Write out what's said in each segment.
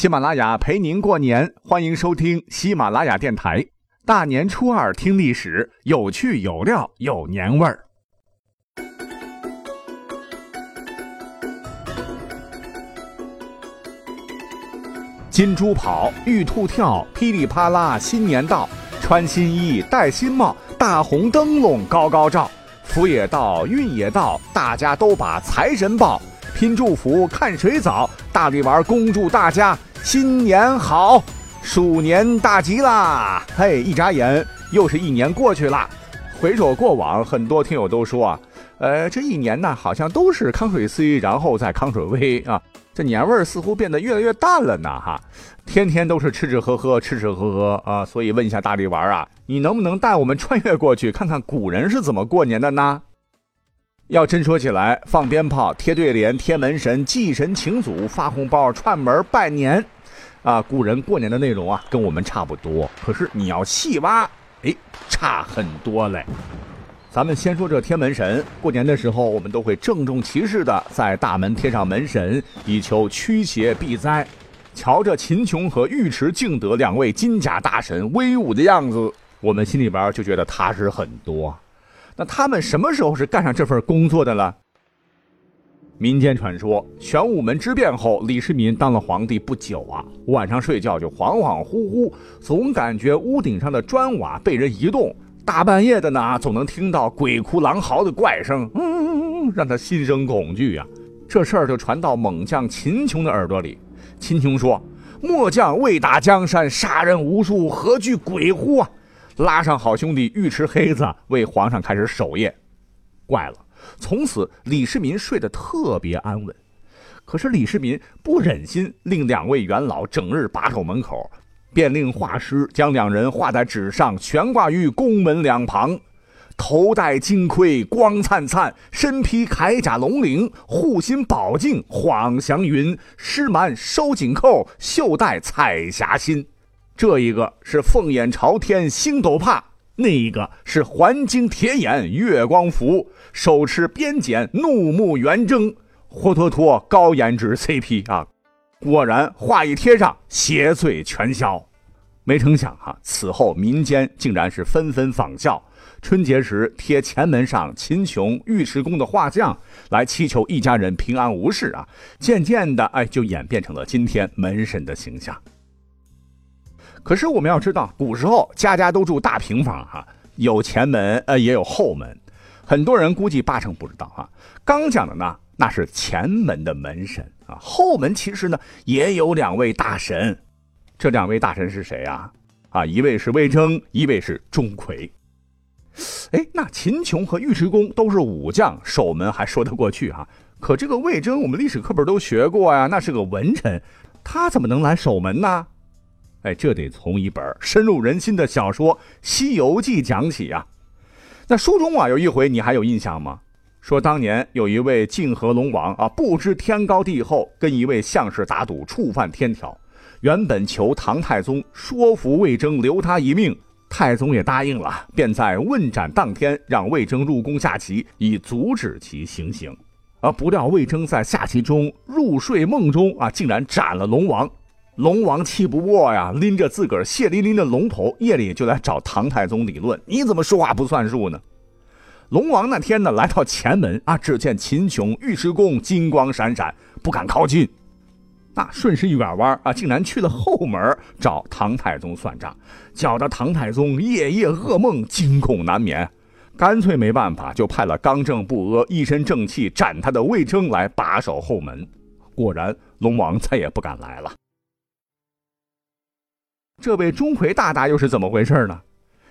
喜马拉雅陪您过年，欢迎收听喜马拉雅电台。大年初二听历史，有趣有料有年味儿。金猪跑，玉兔跳，噼里啪啦，新年到，穿新衣，戴新帽，大红灯笼高高照，福也到，运也到，大家都把财神抱，拼祝福，看谁早，大力丸恭祝大家新年好，鼠年大吉啦！嘿，一眨眼又是一年过去了，回首过往，很多听友都说啊，呃，这一年呢，好像都是康水 C，然后再康水 V 啊。这年味儿似乎变得越来越淡了呢，哈，天天都是吃吃喝喝，吃吃喝喝啊，所以问一下大力丸啊，你能不能带我们穿越过去，看看古人是怎么过年的呢？要真说起来，放鞭炮、贴对联、贴门神、祭神请祖、发红包、串门拜年，啊，古人过年的内容啊，跟我们差不多。可是你要细挖，哎，差很多嘞。咱们先说这贴门神。过年的时候，我们都会郑重其事的在大门贴上门神，以求驱邪避灾。瞧着秦琼和尉迟敬德两位金甲大神威武的样子，我们心里边就觉得踏实很多。那他们什么时候是干上这份工作的了？民间传说，玄武门之变后，李世民当了皇帝不久啊，晚上睡觉就恍恍惚惚，总感觉屋顶上的砖瓦被人移动。大半夜的呢，总能听到鬼哭狼嚎的怪声，嗯，让他心生恐惧啊。这事儿就传到猛将秦琼的耳朵里。秦琼说：“末将为打江山，杀人无数，何惧鬼乎啊？”拉上好兄弟尉迟黑子为皇上开始守夜。怪了，从此李世民睡得特别安稳。可是李世民不忍心令两位元老整日把守门口。便令画师将两人画在纸上，悬挂于宫门两旁。头戴金盔，光灿灿；身披铠甲龙鳞，护心宝镜晃祥云。狮蛮收紧扣，袖带彩霞心。这一个是凤眼朝天星斗帕，那一个是环睛铁眼月光符。手持鞭锏，怒目圆睁，活脱脱高颜值 CP 啊！果然，话一贴上，邪祟全消。没成想哈，此后民间竟然是纷纷仿效，春节时贴前门上秦琼、尉迟恭的画像，来祈求一家人平安无事啊。渐渐的，哎，就演变成了今天门神的形象。可是我们要知道，古时候家家都住大平房哈，有前门呃，也有后门。很多人估计八成不知道哈。刚讲的呢，那是前门的门神。啊，后门其实呢也有两位大神，这两位大神是谁啊？啊，一位是魏征，一位是钟馗。哎，那秦琼和尉迟恭都是武将，守门还说得过去哈。可这个魏征，我们历史课本都学过呀，那是个文臣，他怎么能来守门呢？哎，这得从一本深入人心的小说《西游记》讲起呀。那书中啊有一回，你还有印象吗？说当年有一位泾河龙王啊，不知天高地厚，跟一位相士打赌，触犯天条。原本求唐太宗说服魏征留他一命，太宗也答应了，便在问斩当天让魏征入宫下棋，以阻止其行刑。啊，不料魏征在下棋中入睡梦中啊，竟然斩了龙王。龙王气不过呀，拎着自个儿血淋淋的龙头，夜里就来找唐太宗理论：你怎么说话不算数呢？龙王那天呢，来到前门啊，只见秦琼、尉迟恭金光闪闪，不敢靠近。那顺势一拐弯啊，竟然去了后门找唐太宗算账，搅得唐太宗夜夜噩梦，惊恐难眠。干脆没办法，就派了刚正不阿、一身正气斩他的魏征来把守后门。果然，龙王再也不敢来了。这位钟馗大大又是怎么回事呢？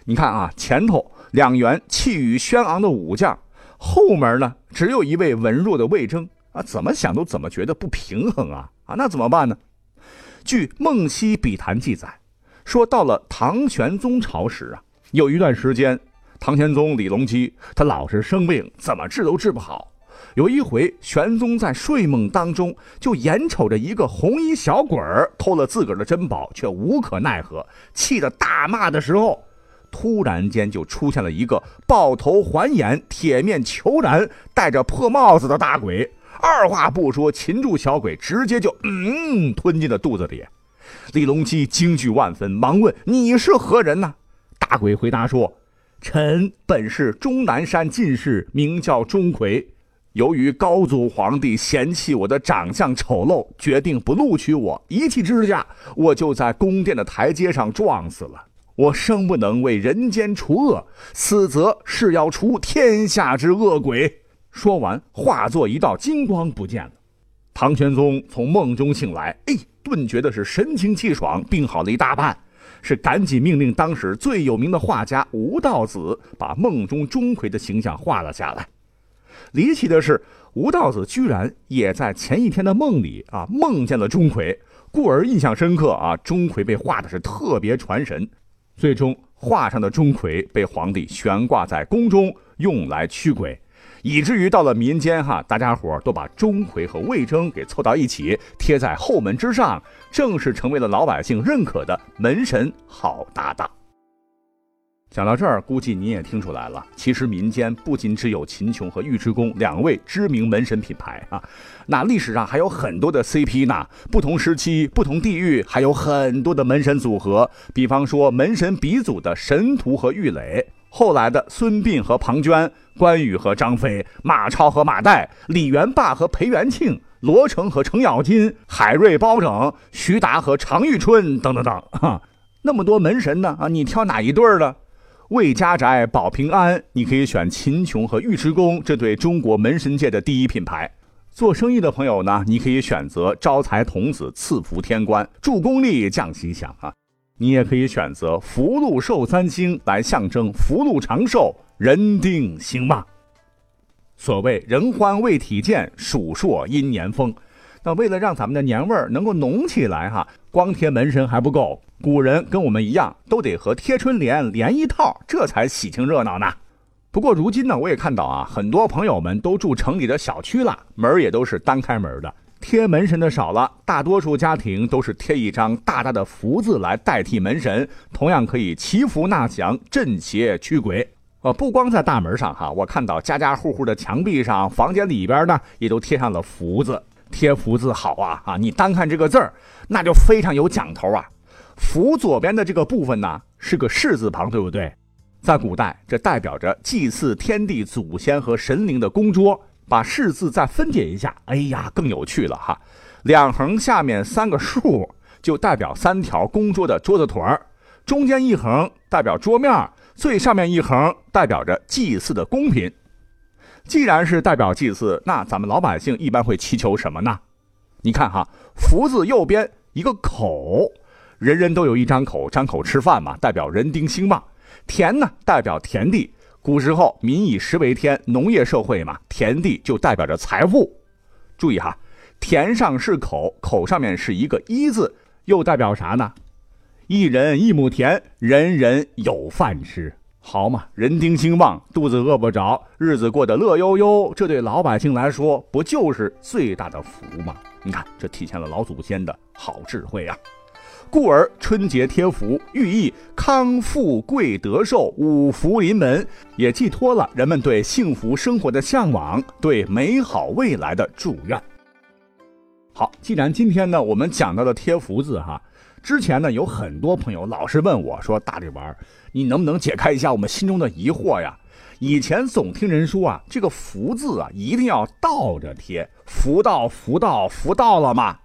你看啊，前头。两员气宇轩昂的武将，后门呢只有一位文弱的魏征啊，怎么想都怎么觉得不平衡啊啊，那怎么办呢？据《梦溪笔谈》记载，说到了唐玄宗朝时啊，有一段时间，唐玄宗李隆基他老是生病，怎么治都治不好。有一回，玄宗在睡梦当中，就眼瞅着一个红衣小鬼儿偷了自个儿的珍宝，却无可奈何，气得大骂的时候。突然间就出现了一个抱头环眼、铁面虬髯、戴着破帽子的大鬼，二话不说擒住小鬼，直接就嗯吞进了肚子里。李隆基惊惧万分，忙问：“你是何人呢？”大鬼回答说：“臣本是终南山进士，名叫钟馗。由于高祖皇帝嫌弃我的长相丑陋，决定不录取我。一气之下，我就在宫殿的台阶上撞死了。我生不能为人间除恶，死则是要除天下之恶鬼。”说完，化作一道金光不见了。唐玄宗从梦中醒来，哎，顿觉得是神清气爽，病好了一大半，是赶紧命令当时最有名的画家吴道子把梦中钟馗的形象画了下来。离奇的是，吴道子居然也在前一天的梦里啊梦见了钟馗，故而印象深刻啊。钟馗被画的是特别传神，最终画上的钟馗被皇帝悬挂在宫中，用来驱鬼。以至于到了民间哈，大家伙都把钟馗和魏征给凑到一起，贴在后门之上，正式成为了老百姓认可的门神好搭档。讲到这儿，估计你也听出来了，其实民间不仅只有秦琼和尉迟恭两位知名门神品牌啊，那历史上还有很多的 CP 呢。不同时期、不同地域，还有很多的门神组合。比方说，门神鼻祖的神荼和郁垒。后来的孙膑和庞涓，关羽和张飞，马超和马岱，李元霸和裴元庆，罗成和程咬金，海瑞包拯，徐达和常遇春，等等等，哈，那么多门神呢？啊，你挑哪一对儿的？魏家宅保平安，你可以选秦琼和尉迟恭这对中国门神界的第一品牌。做生意的朋友呢，你可以选择招财童子赐福天官，助功力降吉祥啊。你也可以选择福禄寿三星来象征福禄长寿、人丁兴旺。所谓人欢未体健，鼠硕阴年丰。那为了让咱们的年味儿能够浓起来，哈，光贴门神还不够，古人跟我们一样，都得和贴春联连一套，这才喜庆热闹呢。不过如今呢，我也看到啊，很多朋友们都住城里的小区了，门也都是单开门的。贴门神的少了，大多数家庭都是贴一张大大的福字来代替门神，同样可以祈福纳祥、镇邪驱鬼。呃，不光在大门上哈，我看到家家户户的墙壁上、房间里边呢，也都贴上了福字。贴福字好啊啊！你单看这个字儿，那就非常有讲头啊。福左边的这个部分呢，是个士字旁，对不对？在古代，这代表着祭祀天地祖先和神灵的供桌。把“士”字再分解一下，哎呀，更有趣了哈！两横下面三个竖，就代表三条供桌的桌子腿儿；中间一横代表桌面，最上面一横代表着祭祀的公品。既然是代表祭祀，那咱们老百姓一般会祈求什么呢？你看哈，“福”字右边一个口，人人都有一张口，张口吃饭嘛，代表人丁兴旺；“田”呢，代表田地。古时候民以食为天，农业社会嘛，田地就代表着财富。注意哈，田上是口，口上面是一个一字，又代表啥呢？一人一亩田，人人有饭吃，好嘛，人丁兴旺，肚子饿不着，日子过得乐悠悠，这对老百姓来说不就是最大的福吗？你看，这体现了老祖先的好智慧啊。故而春节贴福，寓意康富贵德寿、五福临门，也寄托了人们对幸福生活的向往，对美好未来的祝愿。好，既然今天呢，我们讲到了贴福字哈，之前呢，有很多朋友老是问我说：“大力丸，你能不能解开一下我们心中的疑惑呀？以前总听人说啊，这个福字啊，一定要倒着贴，福到福到福到了吗？”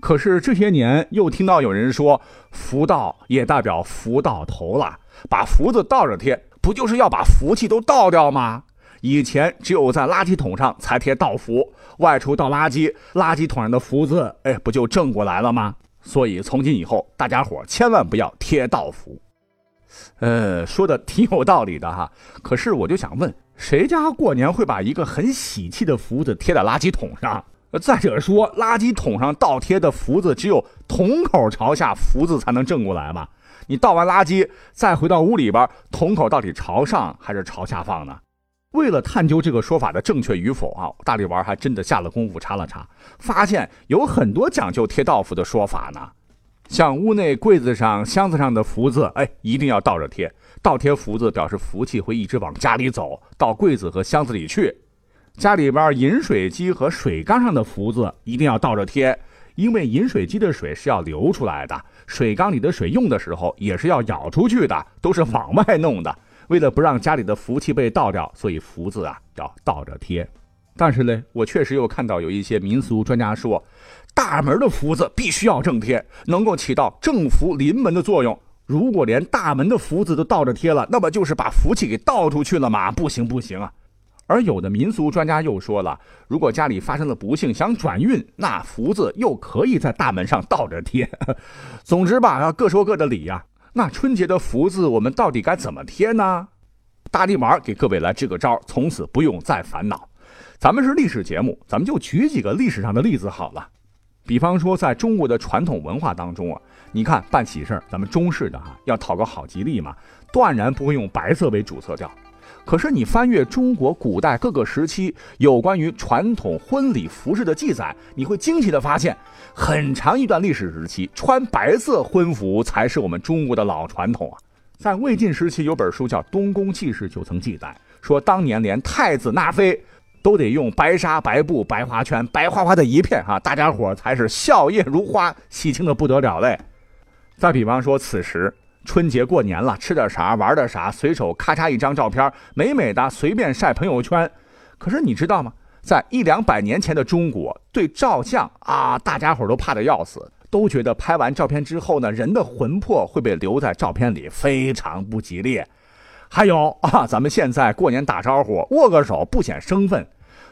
可是这些年又听到有人说“福到”也代表福到头了，把福字倒着贴，不就是要把福气都倒掉吗？以前只有在垃圾桶上才贴倒福，外出倒垃圾，垃圾桶上的福字，哎，不就正过来了吗？所以从今以后，大家伙千万不要贴倒福。呃，说的挺有道理的哈。可是我就想问，谁家过年会把一个很喜气的福字贴在垃圾桶上？再者说，垃圾桶上倒贴的福字，只有桶口朝下，福字才能正过来嘛。你倒完垃圾，再回到屋里边，桶口到底朝上还是朝下放呢？为了探究这个说法的正确与否啊，大力丸还真的下了功夫查了查，发现有很多讲究贴倒福的说法呢。像屋内柜子上、箱子上的福字，哎，一定要倒着贴，倒贴福字表示福气会一直往家里走到柜子和箱子里去。家里边饮水机和水缸上的福字一定要倒着贴，因为饮水机的水是要流出来的，水缸里的水用的时候也是要舀出去的，都是往外弄的。为了不让家里的福气被倒掉，所以福字啊要倒着贴。但是呢，我确实又看到有一些民俗专家说，大门的福字必须要正贴，能够起到正福临门的作用。如果连大门的福字都倒着贴了，那么就是把福气给倒出去了嘛？不行不行啊！而有的民俗专家又说了，如果家里发生了不幸，想转运，那福字又可以在大门上倒着贴。总之吧，各说各的理呀。那春节的福字，我们到底该怎么贴呢？大力丸给各位来支个招，从此不用再烦恼。咱们是历史节目，咱们就举几个历史上的例子好了。比方说，在中国的传统文化当中啊，你看办喜事咱们中式的哈，要讨个好吉利嘛，断然不会用白色为主色调。可是你翻阅中国古代各个时期有关于传统婚礼服饰的记载，你会惊奇的发现，很长一段历史时期，穿白色婚服才是我们中国的老传统啊。在魏晋时期，有本书叫《东宫记事》，就曾记载说，当年连太子纳妃都得用白纱、白布、白花圈，白花花的一片哈，大家伙儿才是笑靥如花，喜庆的不得了嘞。再比方说，此时。春节过年了，吃点啥，玩点啥，随手咔嚓一张照片，美美的，随便晒朋友圈。可是你知道吗？在一两百年前的中国，对照相啊，大家伙都怕的要死，都觉得拍完照片之后呢，人的魂魄会被留在照片里，非常不吉利。还有啊，咱们现在过年打招呼，握个手不显生分，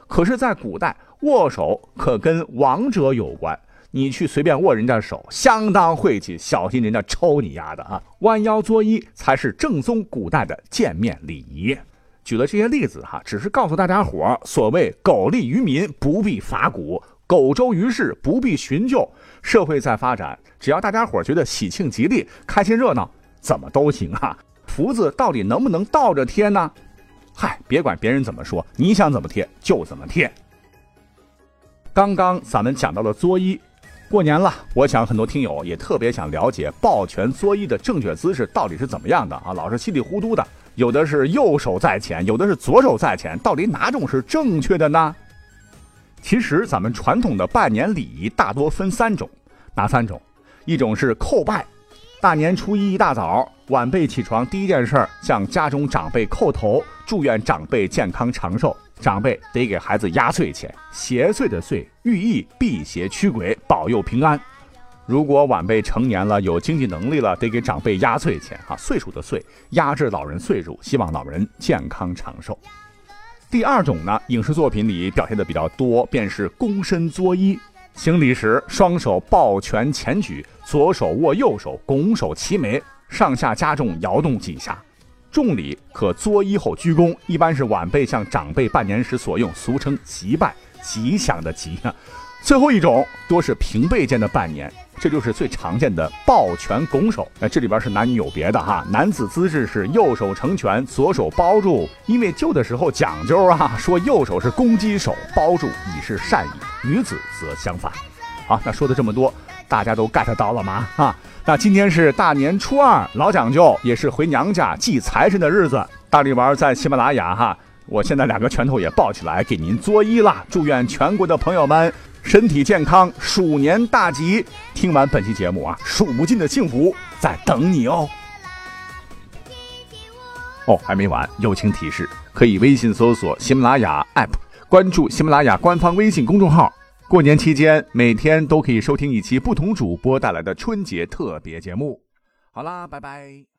可是，在古代握手可跟王者有关。你去随便握人家手，相当晦气，小心人家抽你丫的啊！弯腰作揖才是正宗古代的见面礼仪。举了这些例子哈，只是告诉大家伙所谓苟利于民，不必伐古；苟周于世，不必循旧。社会在发展，只要大家伙觉得喜庆吉利、开心热闹，怎么都行啊！福字到底能不能倒着贴呢？嗨，别管别人怎么说，你想怎么贴就怎么贴。刚刚咱们讲到了作揖。过年了，我想很多听友也特别想了解抱拳作揖的正确姿势到底是怎么样的啊？老是稀里糊涂的，有的是右手在前，有的是左手在前，到底哪种是正确的呢？其实咱们传统的拜年礼仪大多分三种，哪三种？一种是叩拜，大年初一一大早，晚辈起床第一件事向家中长辈叩头，祝愿长辈健康长寿。长辈得给孩子压岁钱，邪祟的祟寓意辟邪驱鬼，保佑平安。如果晚辈成年了，有经济能力了，得给长辈压岁钱啊，岁数的岁，压制老人岁数，希望老人健康长寿。第二种呢，影视作品里表现的比较多，便是躬身作揖，行礼时双手抱拳前举，左手握右手，拱手齐眉，上下加重摇动几下。重礼可作揖后鞠躬，一般是晚辈向长辈拜年时所用，俗称吉拜，吉祥的吉啊。最后一种多是平辈间的拜年，这就是最常见的抱拳拱手。那这里边是男女有别的哈，男子姿势是右手成拳，左手包住，因为旧的时候讲究啊，说右手是攻击手，包住以示善意；女子则相反。好，那说的这么多，大家都 get 到了吗？哈。那今天是大年初二，老讲究，也是回娘家祭财神的日子。大力丸在喜马拉雅哈，我现在两个拳头也抱起来给您作揖啦，祝愿全国的朋友们身体健康，鼠年大吉。听完本期节目啊，数不尽的幸福在等你哦。哦，还没完，友情提示，可以微信搜索喜马拉雅 APP，关注喜马拉雅官方微信公众号。过年期间，每天都可以收听一期不同主播带来的春节特别节目。好啦，拜拜。